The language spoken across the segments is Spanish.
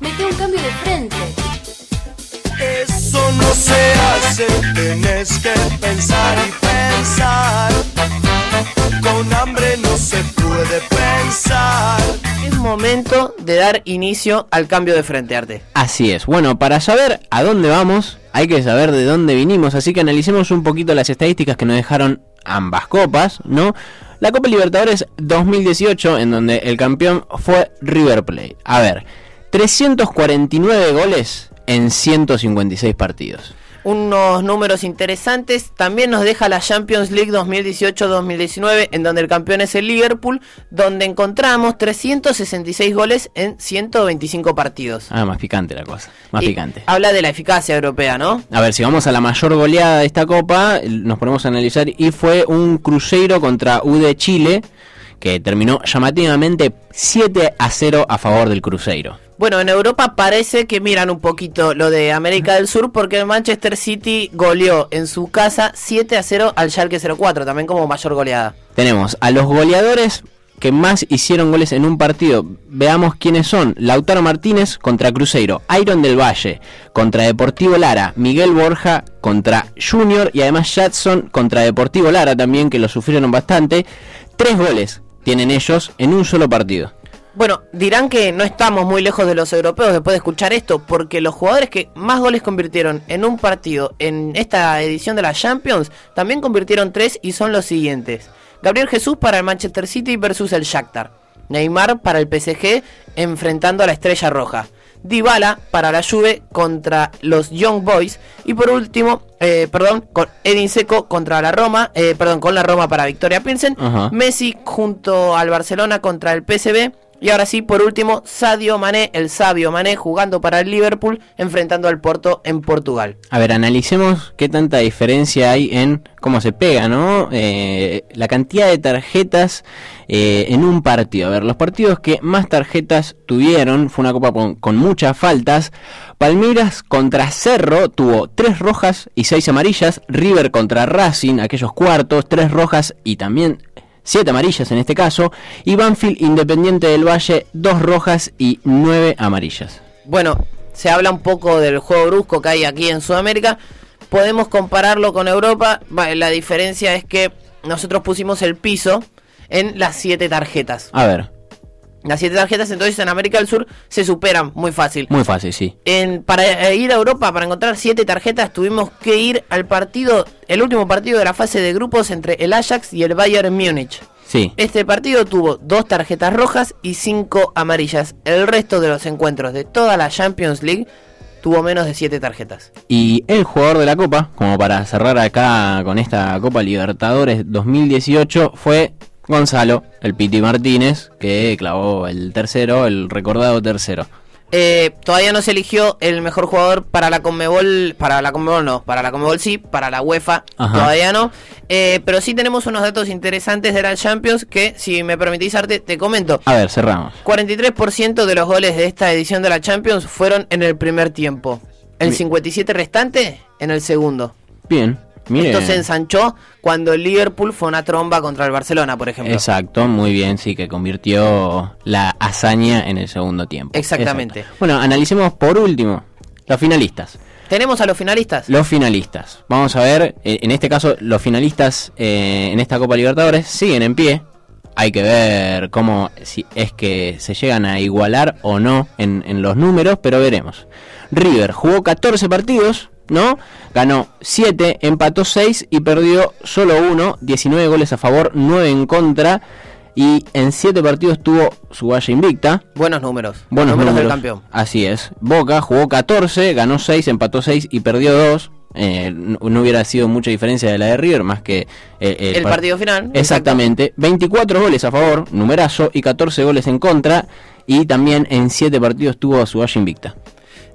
Mete un cambio de frente. Eso no se hace, tienes que pensar y pensar. Con hambre no se puede pensar. Es momento de dar inicio al cambio de frente, Arte. Así es. Bueno, para saber a dónde vamos, hay que saber de dónde vinimos, así que analicemos un poquito las estadísticas que nos dejaron ambas copas, ¿no? La Copa Libertadores 2018, en donde el campeón fue River Plate. A ver, 349 goles en 156 partidos. Unos números interesantes. También nos deja la Champions League 2018-2019, en donde el campeón es el Liverpool, donde encontramos 366 goles en 125 partidos. Ah, más picante la cosa, más Y picante. Habla de la eficacia europea, ¿no? A ver, si vamos a la mayor goleada de esta copa, nos ponemos a analizar y fue un Cruzeiro contra U de Chile que terminó llamativamente 7 a 0 a favor del Cruzeiro. Bueno, en Europa parece que miran un poquito lo de América del Sur porque el Manchester City goleó en su casa 7 a 0 al Schalke 04, también como mayor goleada. Tenemos a los goleadores que más hicieron goles en un partido. Veamos quiénes son. Lautaro Martínez contra Cruzeiro, Iron del Valle contra Deportivo Lara, Miguel Borja contra Junior y además Jadson contra Deportivo Lara también que lo sufrieron bastante. Tres goles tienen ellos en un solo partido. Bueno, dirán que no estamos muy lejos de los europeos después de escuchar esto, porque los jugadores que más goles convirtieron en un partido en esta edición de la Champions también convirtieron tres y son los siguientes. Gabriel Jesús para el Manchester City versus el Shakhtar. Neymar para el PSG enfrentando a la Estrella Roja. Dybala para la Juve contra los Young Boys y por último, eh, perdón, con Edin Seco contra la Roma, eh, perdón, con la Roma para Victoria Pilsen. Messi junto al Barcelona contra el PSV y ahora sí, por último, Sadio Mané, el sabio Mané jugando para el Liverpool enfrentando al Porto en Portugal. A ver, analicemos qué tanta diferencia hay en cómo se pega, ¿no? Eh, la cantidad de tarjetas eh, en un partido. A ver, los partidos que más tarjetas tuvieron fue una copa con, con muchas faltas. Palmeiras contra Cerro tuvo tres rojas y seis amarillas. River contra Racing, aquellos cuartos, tres rojas y también siete amarillas en este caso. Y Banfield Independiente del Valle, dos rojas y nueve amarillas. Bueno, se habla un poco del juego brusco que hay aquí en Sudamérica. Podemos compararlo con Europa. La diferencia es que nosotros pusimos el piso en las siete tarjetas. A ver, Las siete tarjetas entonces en América del Sur se superan muy fácil. muy fácil, sí. En, para eh, ir a Europa, para encontrar siete tarjetas, tuvimos que ir al partido, el último partido de la fase de grupos entre el Ajax y el Bayern Múnich. Sí. Este partido tuvo dos tarjetas rojas y cinco amarillas. El resto de los encuentros de toda la Champions League tuvo menos de siete tarjetas. Y el jugador de la Copa, como para cerrar acá con esta Copa Libertadores 2018, fue Gonzalo, el Piti Martínez, que clavó el tercero, el recordado tercero. Eh, todavía no se eligió el mejor jugador para la Conmebol, para la Conmebol no, para la Conmebol sí, para la UEFA Ajá. todavía no. Eh, pero sí tenemos unos datos interesantes de la Champions que, si me permitís, Arte, te comento. A ver, cerramos. 43% de los goles de esta edición de la Champions fueron en el primer tiempo. El Bien. 57 restante en el segundo. Bien, Esto se ensanchó cuando el Liverpool fue una tromba contra el Barcelona, por ejemplo. Exacto, muy bien, sí, que convirtió la hazaña en el segundo tiempo. Exactamente. Exacto. Bueno, analicemos por último los finalistas. ¿Tenemos a los finalistas? Los finalistas. Vamos a ver, eh, en este caso, los finalistas eh, en esta Copa Libertadores siguen en pie. Hay que ver cómo si es que se llegan a igualar o no en, en los números, pero veremos. River jugó 14 partidos, ¿no? Ganó 7, empató 6 y perdió solo 1, 19 goles a favor, 9 en contra. Y en 7 partidos tuvo su valla invicta. Buenos números. Buenos números, números. del campeón. Así es. Boca jugó 14, ganó 6, empató 6 y perdió 2. Eh, no, no hubiera sido mucha diferencia de la de River, más que eh, El par- partido final. Exactamente. 24 goles a favor, numerazo, y 14 goles en contra. Y también en 7 partidos tuvo su valla invicta.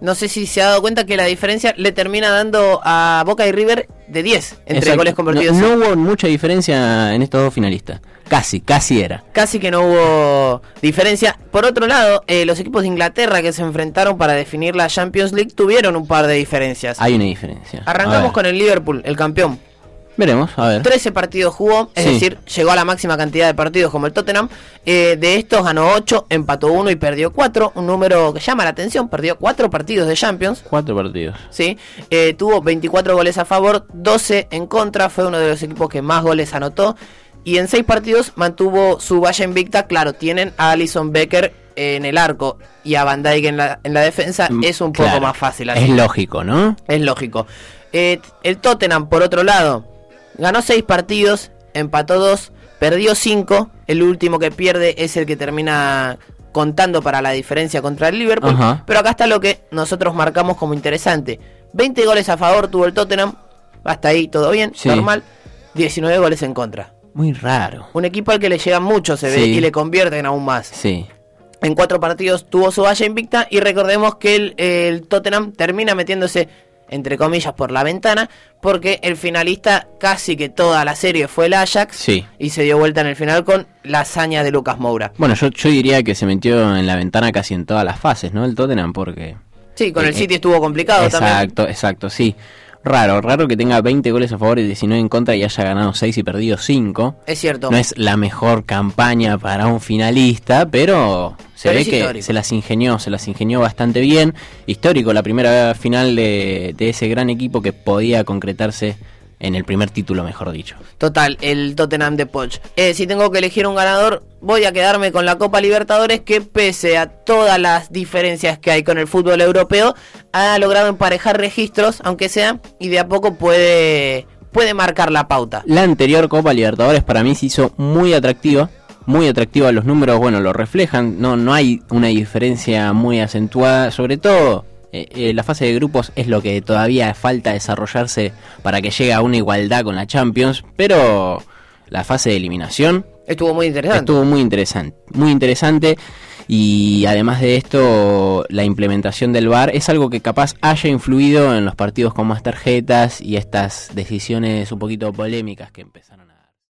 No sé si se ha dado cuenta que la diferencia le termina dando a Boca y River de 10 entre Exacto. goles convertidos. No, no hubo mucha diferencia en estos dos finalistas. Casi, casi era. Casi que no hubo diferencia. Por otro lado, eh, los equipos de Inglaterra que se enfrentaron para definir la Champions League tuvieron un par de diferencias. Hay una diferencia. Arrancamos con el Liverpool, el campeón. Veremos, a ver. 13 partidos jugó, es Sí. decir, llegó a la máxima cantidad de partidos como el Tottenham. Eh, de estos ganó 8, empató 1 y perdió 4. Un número que llama la atención, perdió 4 partidos de Champions. Cuatro partidos. ¿sí? Eh, tuvo 24 goles a favor, 12 en contra, fue uno de los equipos que más goles anotó. Y en 6 partidos mantuvo su valla invicta. Claro, tienen a Alison Becker en el arco y a Van Dijk en la, en la defensa. Mm, Es un poco más fácil así. Es lógico, ¿no? Es lógico. Eh, el Tottenham, por otro lado, ganó 6 partidos, empató 2, perdió 5. El último que pierde es el que termina contando para la diferencia contra el Liverpool. Ajá. Pero acá está lo que nosotros marcamos como interesante. 20 goles a favor tuvo el Tottenham. Hasta ahí todo bien, Sí. normal. 19 goles en contra. Muy raro. Un equipo al que le llegan mucho, se ve, y le convierten aún más. Sí. En cuatro partidos tuvo su valla invicta y recordemos que el, el Tottenham termina metiéndose, entre comillas, por la ventana, porque el finalista casi que toda la serie fue el Ajax Sí. y se dio vuelta en el final con la hazaña de Lucas Moura. Bueno, yo, yo diría que se metió en la ventana casi en todas las fases, ¿no? El Tottenham, porque... Sí, con Eh, el City estuvo complicado también. Exacto, exacto, sí. Raro, raro que tenga 20 goles a favor y 19 en contra y haya ganado 6 y perdido 5. Es cierto. No es la mejor campaña para un finalista, pero se Pero ve que histórico. se las ingenió, se las ingenió bastante bien. Histórico, la primera final de, de ese gran equipo que podía concretarse en el primer título, mejor dicho. Total, el Tottenham de Poch. Eh, si tengo que elegir un ganador, voy a quedarme con la Copa Libertadores, que pese a todas las diferencias que hay con el fútbol europeo, ha logrado emparejar registros, aunque sea, y de a poco puede, puede marcar la pauta. La anterior Copa Libertadores para mí se hizo muy atractiva. Muy atractiva, los números, bueno, lo reflejan. No, no hay una diferencia muy acentuada. Sobre todo, eh, eh, la fase de grupos es lo que todavía falta desarrollarse para que llegue a una igualdad con la Champions. Pero la fase de eliminación Estuvo muy interesante. estuvo muy interesante. Muy interesante. Y además de esto, la implementación del VAR es algo que capaz haya influido en los partidos con más tarjetas y estas decisiones un poquito polémicas que empezaron.